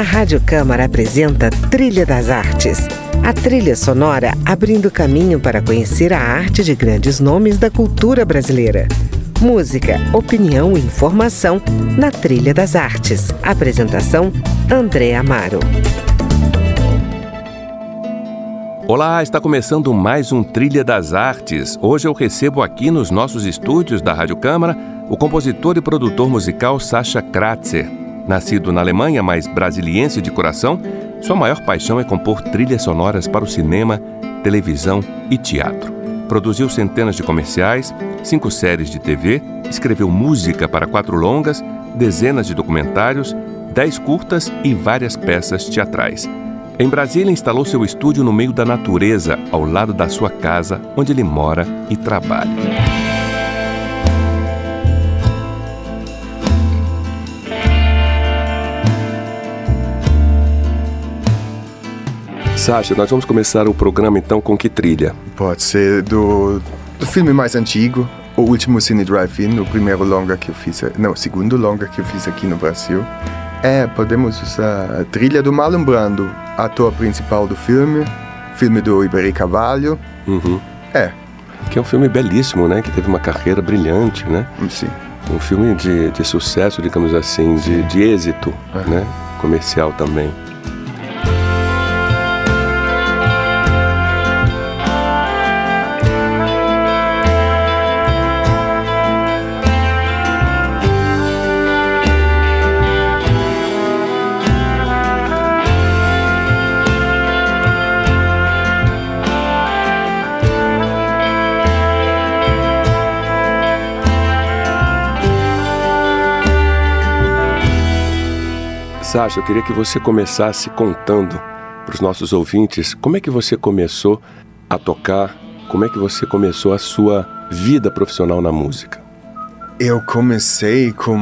A Rádio Câmara apresenta Trilha das Artes. A trilha sonora abrindo caminho para conhecer a arte de grandes nomes da cultura brasileira. Música, opinião e informação na Trilha das Artes. Apresentação: André Amaro. Olá, está começando mais um Trilha das Artes. Hoje eu recebo aqui nos nossos estúdios da Rádio Câmara o compositor e produtor musical Sascha Kratzer. Nascido na Alemanha, mas brasiliense de coração, sua maior paixão é compor trilhas sonoras para o cinema, televisão e teatro. Produziu centenas de comerciais, cinco séries de TV, escreveu música para quatro longas, dezenas de documentários, dez curtas e várias peças teatrais. Em Brasília, instalou seu estúdio no meio da natureza, ao lado da sua casa, onde ele mora e trabalha. Sasha, nós vamos começar o programa então com que trilha? Pode ser do, do filme mais antigo, O Último Cine Drive-In, o primeiro longa que eu fiz, não, o segundo longa que eu fiz aqui no Brasil. É, podemos usar a trilha do Marlon Brando, ator principal do filme, filme do Iberi Carvalho. Uhum. É. Que é um filme belíssimo, né? Que teve uma carreira brilhante, né? Sim. Um filme de, de sucesso, digamos assim, de, de êxito, É. né? Comercial também. Sasha, eu queria que você começasse contando para os nossos ouvintes como é que você começou a tocar, como é que você começou a sua vida profissional na música. Eu comecei com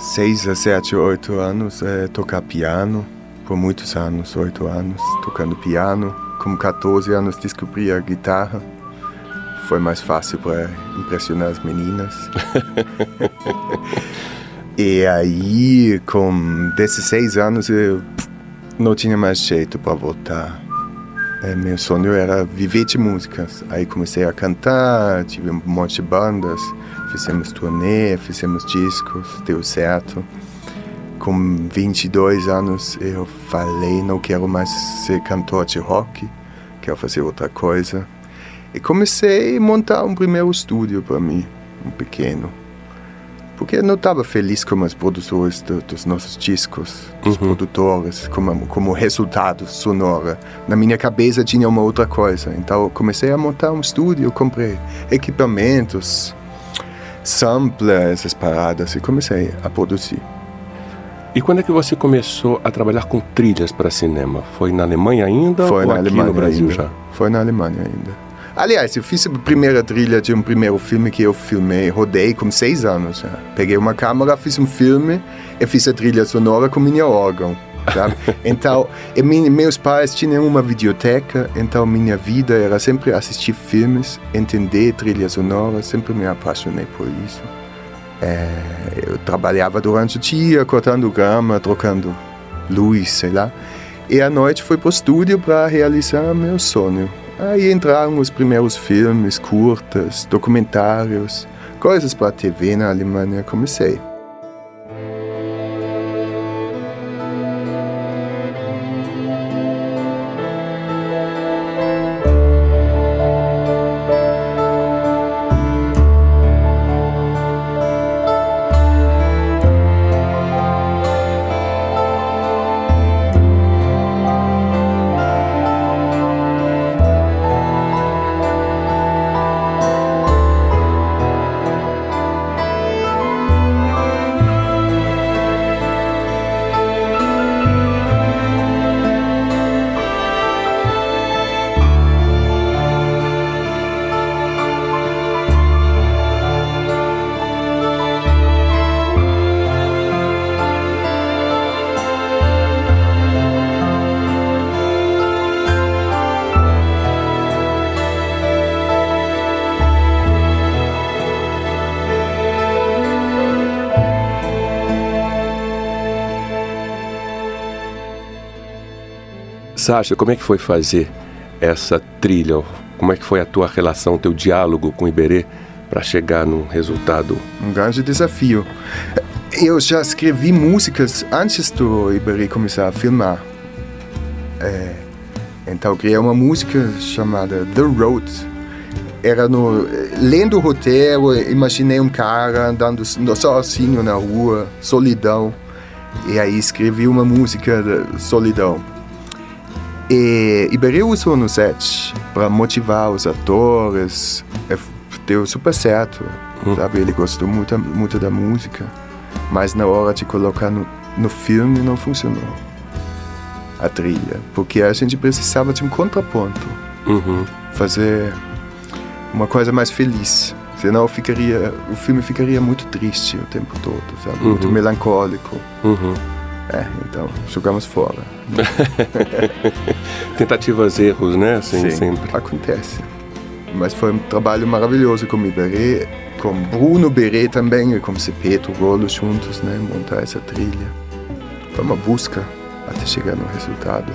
6 a 7, 8 anos a tocar piano, por muitos anos, 8 anos, tocando piano. Com 14 anos descobri a guitarra. Foi mais fácil para impressionar as meninas. e aí, com 16 anos, eu não tinha mais jeito para voltar. É, meu sonho era viver de músicas. Aí comecei a cantar, tive um monte de bandas, fizemos turnê, fizemos discos, deu certo. Com 22 anos eu falei, não quero mais ser cantor de rock, quero fazer outra coisa. E comecei a montar um primeiro estúdio para mim, um pequeno. Porque eu não estava feliz com os produtores do- dos nossos discos, os produtores, como, como resultado sonoro. Na minha cabeça tinha uma outra coisa. Então eu comecei a montar um estúdio, comprei equipamentos, sampler, essas paradas, e comecei a produzir. E quando é que você começou a trabalhar com trilhas para cinema? Foi na Alemanha ainda Foi ou na aqui Alemanha no Brasil ainda. já? Foi na Alemanha ainda. Aliás, eu fiz a primeira trilha de um primeiro filme que eu filmei, rodei com seis anos. já. Peguei uma câmera, fiz um filme e fiz a trilha sonora com minha órgão. Sabe? Então, e min- meus pais tinham uma videoteca, então minha vida era sempre assistir filmes, entender trilha sonora, sempre me apaixonei por isso. É, eu trabalhava durante o dia, cortando grama, trocando luz, sei lá. E à noite fui para o estúdio para realizar meu sonho. Aí entraram os primeiros filmes, curtas, documentários, coisas para TV na Alemanha. Comecei. Sasha, como é que foi fazer essa trilha? Como é que foi a tua relação, teu diálogo com o Iberê para chegar num resultado? Um grande desafio. Eu já escrevi músicas antes do Iberê começar a filmar. É, então criei uma música chamada The Road. Era no lendo o roteiro, imaginei um cara andando sozinho na rua, solidão. E aí escrevi uma música de solidão. E Iberê usou no set para motivar os atores. É, deu super certo, hum. sabe? Ele gostou muito, muito da música, mas na hora de colocar no, no filme não funcionou a trilha, porque a gente precisava de um contraponto, uhum. fazer uma coisa mais feliz. Senão ficaria, o filme ficaria muito triste o tempo todo, sabe? Uhum. Muito melancólico. Uhum. É, então, jogamos fora. Tentativas erros, né? Assim, Sim, sempre. acontece. Mas foi um trabalho maravilhoso com o Iberê, com Bruno Berê também e com Cepeto Golo juntos, né? Montar essa trilha. Foi uma busca até chegar no resultado.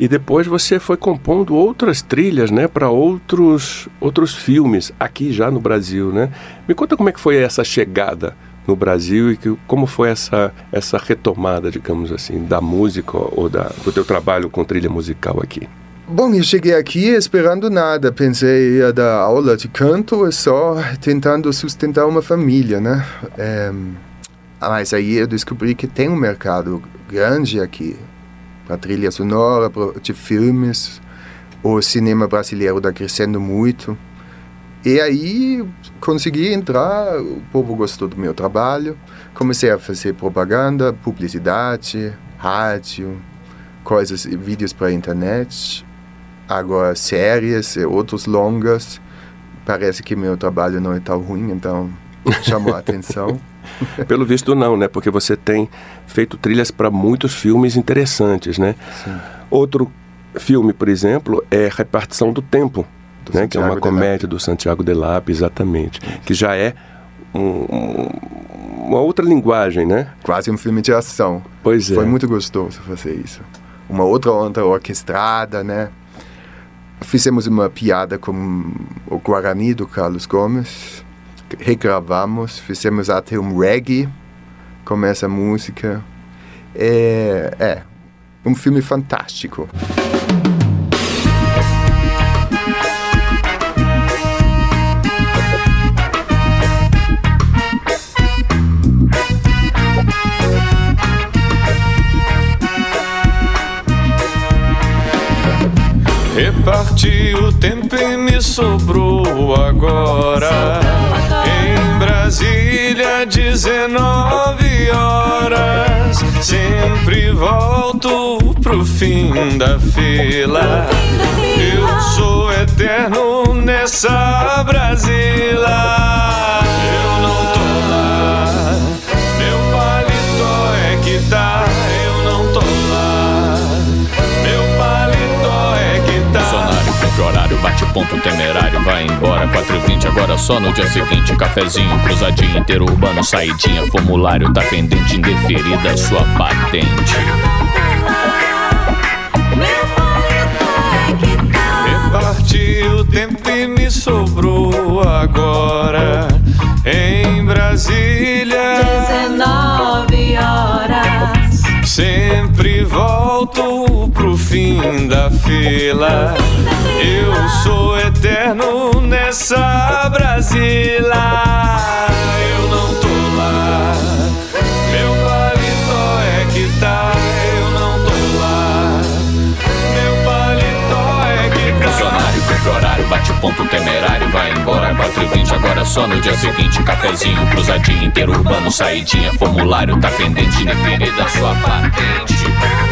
E depois você foi compondo outras trilhas, né, para outros outros filmes aqui já no Brasil, né? Me conta como é que foi essa chegada no Brasil e que, como foi essa essa retomada, digamos assim, da música ou da, do teu trabalho com trilha musical aqui. Bom, eu cheguei aqui esperando nada. Pensei ia dar aula de canto e só tentando sustentar uma família, né? É, mas aí eu descobri que tem um mercado grande aqui a trilha sonora de filmes. O cinema brasileiro está crescendo muito. E aí consegui entrar, o povo gostou do meu trabalho. Comecei a fazer propaganda, publicidade, rádio, coisas, vídeos para a internet. Agora séries e outros longas. Parece que meu trabalho não é tão ruim, então chamou a atenção. Pelo visto não, né? Porque você tem feito trilhas para muitos filmes interessantes, né? Sim. Outro filme, por exemplo, é Repartição do Tempo, do né? que é uma comédia do Santiago Delap, exatamente, Isso. que já é um, um, uma outra linguagem, né? Quase um filme de ação. Pois é. Foi muito gostoso fazer isso. Uma outra onda orquestrada, né? Fizemos uma piada com o Guarani do Carlos Gomes regravamos, fizemos até um reggae com essa música. É, é um filme fantástico. Reparti o tempo e me sobrou agora. Em Brasília, 19 horas. Sempre volto pro fim da fila. Eu sou eterno nessa Brasília. Ponto temerário, vai embora. 4h20, agora só no dia seguinte. Cafezinho, cruzadinho, interurbano, saidinha Formulário tá pendente, indeferida sua patente. Reparti o tempo e me sobrou agora. Em Brasília. 19 fim da fila eu sou eterno nessa Brasília. Eu não tô lá. Meu paletó é que tá. Eu não tô lá. Meu paletó é que tá. Funcionário, cumpre horário, bate ponto temerário. Vai embora 4 e 20 agora só no dia seguinte. Cafezinho, cruzadinho, interurbano, saidinha. Formulário tá pendente, da sua patente.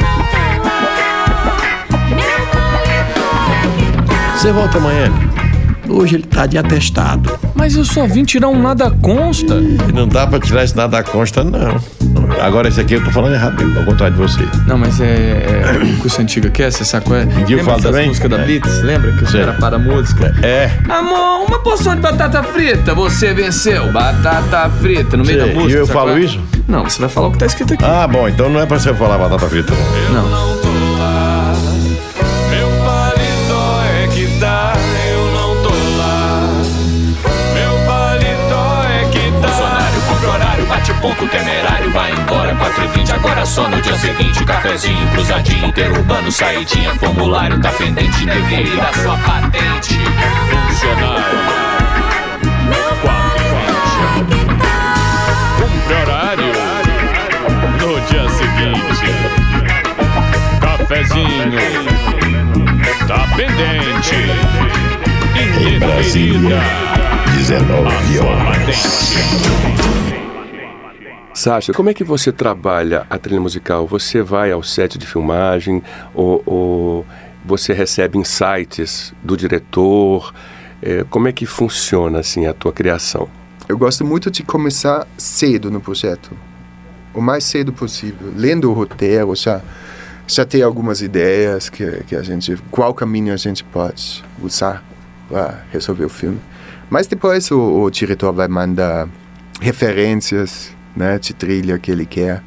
Você volta amanhã? Hoje ele tá de atestado. Mas eu só vim tirar um nada consta. não dá pra tirar esse nada consta, não. Agora esse aqui eu tô falando errado ao contrário de você. Não, mas é, é o curso antigo que é, você sabe qual é? Ninguém Lembra fala dessas também? músicas da É. Blitz? Lembra que os caras param a música? É. Amor, uma porção de batata frita, você venceu. Batata frita, no meio Sei. da música. E eu falo é? isso? Não, você vai falar o que tá escrito aqui. Ah, bom, então não é pra você falar batata frita. Não. não ponto temerário, vai embora 4 e 20 agora só no dia seguinte. Cafezinho, cruzadinho, interurbano, saidinha, formulário tá pendente, deveria dar sua patente. Funcionário. Quatro e vinte. Cumpre horário. No dia seguinte. Cafezinho. Tá pendente. Em Brasília, Indeferida. 19 Sua horas. Sasha, como é que você trabalha a trilha musical? Você vai ao set de filmagem ou, ou você recebe insights do diretor? É, como é que funciona assim a tua criação? Eu gosto muito de começar cedo no projeto, o mais cedo possível, lendo o roteiro, já já algumas ideias que, que a gente, qual caminho a gente pode usar para resolver o filme. Mas depois o, o diretor vai mandar referências, né, de trilha que ele quer.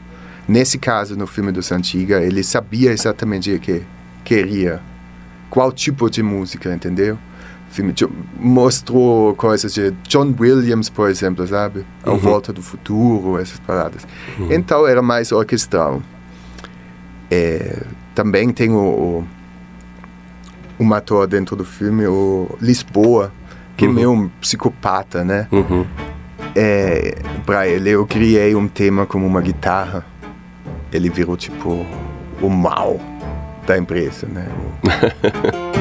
Nesse caso, no filme do Santiga, ele sabia exatamente o que queria, qual tipo de música, entendeu? O filme de- mostrou coisas de John Williams, por exemplo, sabe? A Volta do Futuro, essas paradas. Então era mais orquestral. É, também tem o, o, um ator dentro do filme, o Lisboa, que é meio um psicopata, né? Uhum. É, pra ele eu criei um tema como uma guitarra. Ele virou tipo o mal da empresa, né?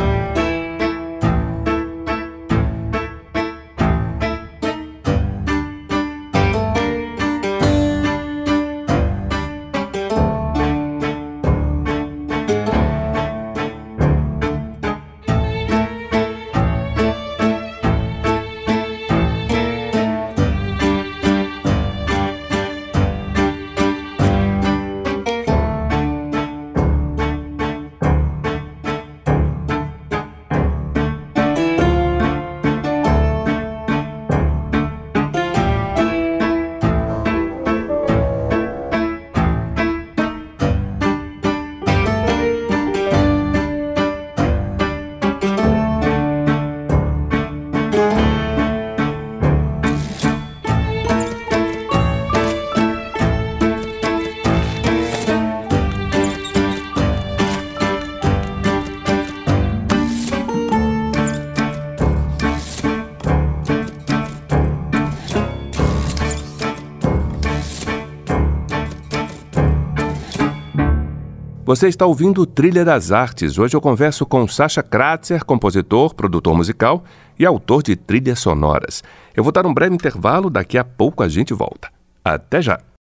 Você está ouvindo Trilha das Artes. Hoje eu converso com Sasha Kratzer, compositor, produtor musical e autor de trilhas sonoras. Eu vou dar um breve intervalo, daqui a pouco a gente volta. Até já!